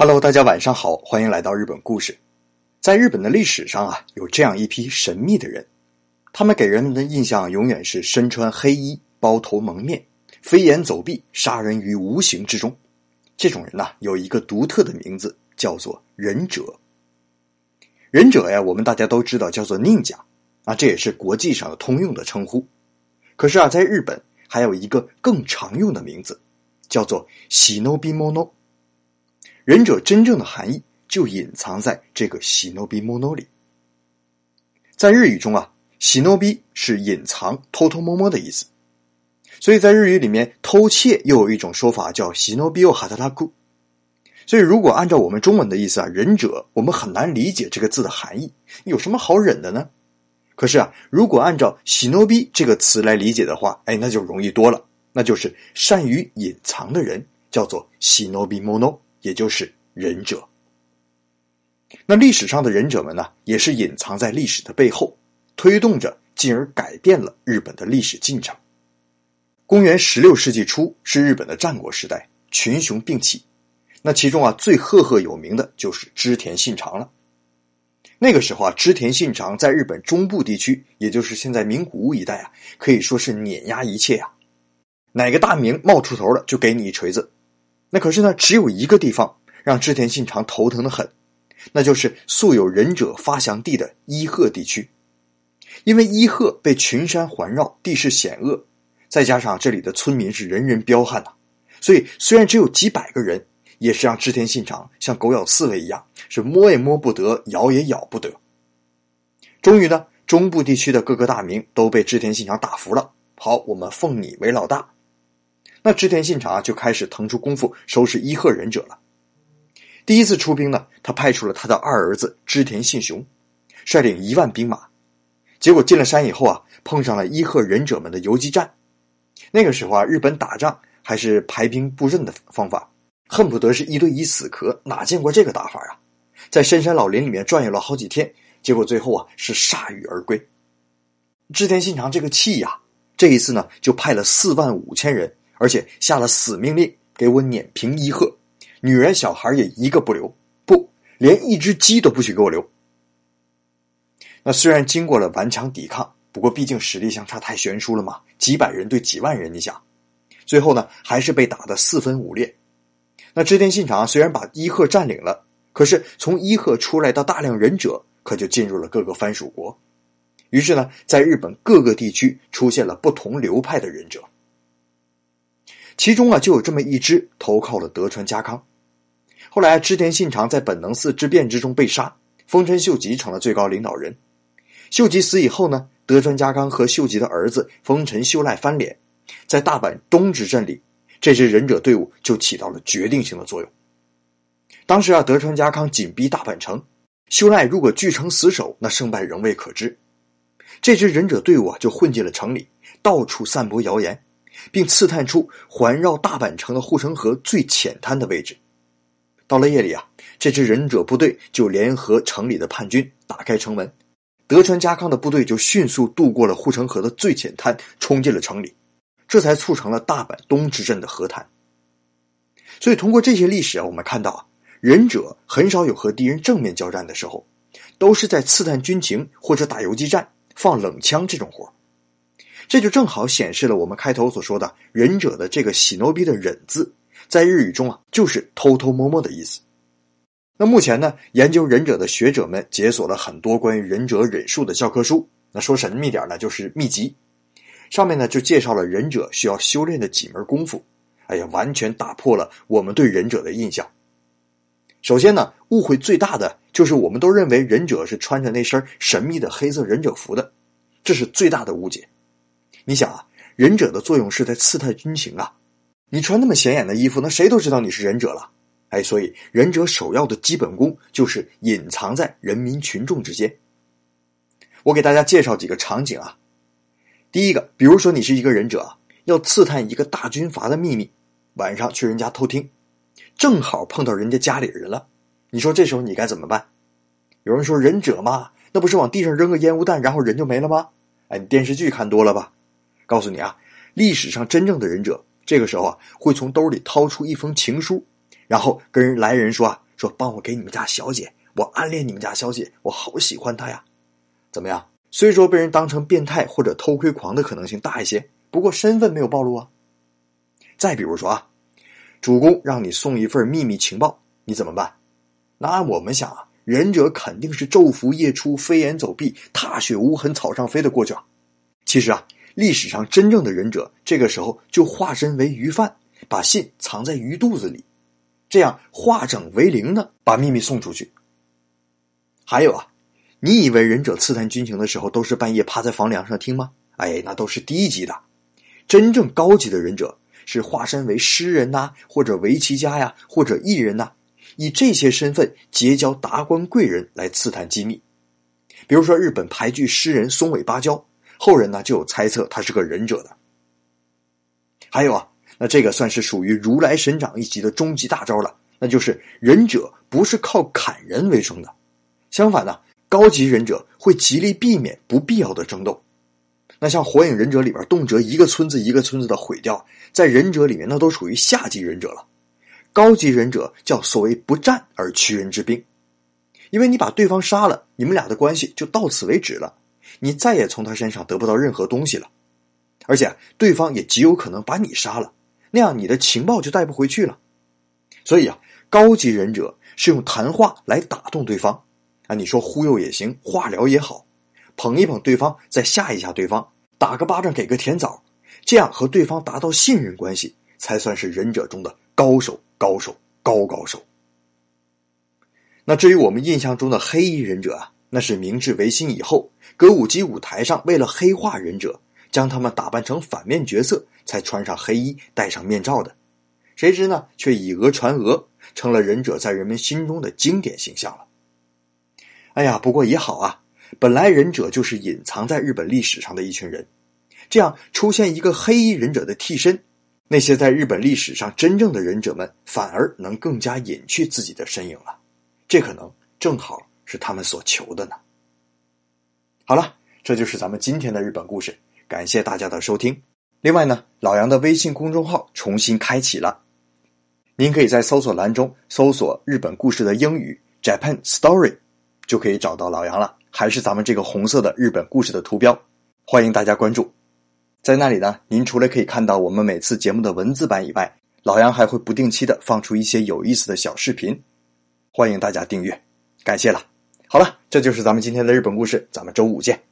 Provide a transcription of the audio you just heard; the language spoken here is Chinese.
Hello，大家晚上好，欢迎来到日本故事。在日本的历史上啊，有这样一批神秘的人，他们给人们的印象永远是身穿黑衣、包头蒙面、飞檐走壁、杀人于无形之中。这种人呢，有一个独特的名字，叫做忍者。忍者呀，我们大家都知道叫做宁甲啊，这也是国际上的通用的称呼。可是啊，在日本还有一个更常用的名字，叫做喜诺比莫诺。忍者真正的含义就隐藏在这个“喜诺比莫诺”里。在日语中啊，“喜诺比”是隐藏、偷偷摸摸的意思，所以在日语里面，偷窃又有一种说法叫“喜诺比奥哈特拉库”。所以，如果按照我们中文的意思啊，忍者，我们很难理解这个字的含义。有什么好忍的呢？可是啊，如果按照“喜诺比”这个词来理解的话，哎，那就容易多了，那就是善于隐藏的人，叫做“喜诺比莫诺”。也就是忍者。那历史上的忍者们呢，也是隐藏在历史的背后，推动着，进而改变了日本的历史进程。公元十六世纪初是日本的战国时代，群雄并起。那其中啊，最赫赫有名的就是织田信长了。那个时候啊，织田信长在日本中部地区，也就是现在名古屋一带啊，可以说是碾压一切呀。哪个大名冒出头了，就给你一锤子。那可是呢，只有一个地方让织田信长头疼的很，那就是素有忍者发祥地的伊贺地区。因为伊贺被群山环绕，地势险恶，再加上这里的村民是人人彪悍呐，所以虽然只有几百个人，也是让织田信长像狗咬刺猬一样，是摸也摸不得，咬也咬不得。终于呢，中部地区的各个大名都被织田信长打服了。好，我们奉你为老大。那织田信长，就开始腾出功夫收拾伊贺忍者了。第一次出兵呢，他派出了他的二儿子织田信雄，率领一万兵马。结果进了山以后啊，碰上了伊贺忍者们的游击战。那个时候啊，日本打仗还是排兵布阵的方法，恨不得是一对一死磕，哪见过这个打法啊？在深山老林里面转悠了好几天，结果最后啊是铩羽而归。织田信长这个气呀，这一次呢就派了四万五千人。而且下了死命令，给我碾平伊贺，女人小孩也一个不留，不连一只鸡都不许给我留。那虽然经过了顽强抵抗，不过毕竟实力相差太悬殊了嘛，几百人对几万人，你想，最后呢还是被打得四分五裂。那织田信长虽然把伊贺占领了，可是从伊贺出来的大量忍者，可就进入了各个藩属国。于是呢，在日本各个地区出现了不同流派的忍者。其中啊，就有这么一支投靠了德川家康。后来织田信长在本能寺之变之中被杀，丰臣秀吉成了最高领导人。秀吉死以后呢，德川家康和秀吉的儿子丰臣秀赖翻脸，在大阪东之镇里，这支忍者队伍就起到了决定性的作用。当时啊，德川家康紧逼大阪城，秀赖如果据城死守，那胜败仍未可知。这支忍者队伍啊，就混进了城里，到处散播谣言。并刺探出环绕大阪城的护城河最浅滩的位置。到了夜里啊，这支忍者部队就联合城里的叛军打开城门，德川家康的部队就迅速渡过了护城河的最浅滩，冲进了城里，这才促成了大阪东之阵的和谈。所以，通过这些历史啊，我们看到啊，忍者很少有和敌人正面交战的时候，都是在刺探军情或者打游击战、放冷枪这种活儿这就正好显示了我们开头所说的“忍者”的这个“喜诺比”的“忍”字，在日语中啊，就是偷偷摸摸的意思。那目前呢，研究忍者的学者们解锁了很多关于忍者忍术的教科书。那说神秘点呢，就是秘籍。上面呢就介绍了忍者需要修炼的几门功夫。哎呀，完全打破了我们对忍者的印象。首先呢，误会最大的就是我们都认为忍者是穿着那身神秘的黑色忍者服的，这是最大的误解。你想啊，忍者的作用是在刺探军情啊。你穿那么显眼的衣服，那谁都知道你是忍者了。哎，所以忍者首要的基本功就是隐藏在人民群众之间。我给大家介绍几个场景啊。第一个，比如说你是一个忍者，要刺探一个大军阀的秘密，晚上去人家偷听，正好碰到人家家里人了。你说这时候你该怎么办？有人说忍者嘛，那不是往地上扔个烟雾弹，然后人就没了吗？哎，你电视剧看多了吧？告诉你啊，历史上真正的忍者，这个时候啊，会从兜里掏出一封情书，然后跟人来人说啊，说帮我给你们家小姐，我暗恋你们家小姐，我好喜欢她呀，怎么样？虽说被人当成变态或者偷窥狂的可能性大一些，不过身份没有暴露啊。再比如说啊，主公让你送一份秘密情报，你怎么办？那我们想啊，忍者肯定是昼伏夜出、飞檐走壁、踏雪无痕、草上飞的过去啊。其实啊，历史上真正的忍者这个时候就化身为鱼贩，把信藏在鱼肚子里，这样化整为零的把秘密送出去。还有啊。你以为忍者刺探军情的时候都是半夜趴在房梁上听吗？哎，那都是低级的。真正高级的忍者是化身为诗人呐，或者围棋家呀，或者艺人呐，以这些身份结交达官贵人来刺探机密。比如说日本俳剧诗人松尾芭蕉，后人呢就有猜测他是个忍者的。还有啊，那这个算是属于如来神掌一级的终极大招了，那就是忍者不是靠砍人为生的，相反呢。高级忍者会极力避免不必要的争斗，那像火影忍者里边动辄一个村子一个村子的毁掉，在忍者里面那都属于下级忍者了。高级忍者叫所谓不战而屈人之兵，因为你把对方杀了，你们俩的关系就到此为止了，你再也从他身上得不到任何东西了，而且对方也极有可能把你杀了，那样你的情报就带不回去了。所以啊，高级忍者是用谈话来打动对方。啊，你说忽悠也行，化疗也好，捧一捧对方，再吓一吓对方，打个巴掌给个甜枣，这样和对方达到信任关系，才算是忍者中的高手，高手，高高手。那至于我们印象中的黑衣忍者啊，那是明治维新以后，歌舞伎舞台上为了黑化忍者，将他们打扮成反面角色，才穿上黑衣，戴上面罩的。谁知呢，却以讹传讹，成了忍者在人们心中的经典形象了。哎呀，不过也好啊，本来忍者就是隐藏在日本历史上的一群人，这样出现一个黑衣忍者的替身，那些在日本历史上真正的忍者们反而能更加隐去自己的身影了，这可能正好是他们所求的呢。好了，这就是咱们今天的日本故事，感谢大家的收听。另外呢，老杨的微信公众号重新开启了，您可以在搜索栏中搜索“日本故事”的英语 “Japan Story”。就可以找到老杨了，还是咱们这个红色的日本故事的图标，欢迎大家关注。在那里呢，您除了可以看到我们每次节目的文字版以外，老杨还会不定期的放出一些有意思的小视频，欢迎大家订阅，感谢了。好了，这就是咱们今天的日本故事，咱们周五见。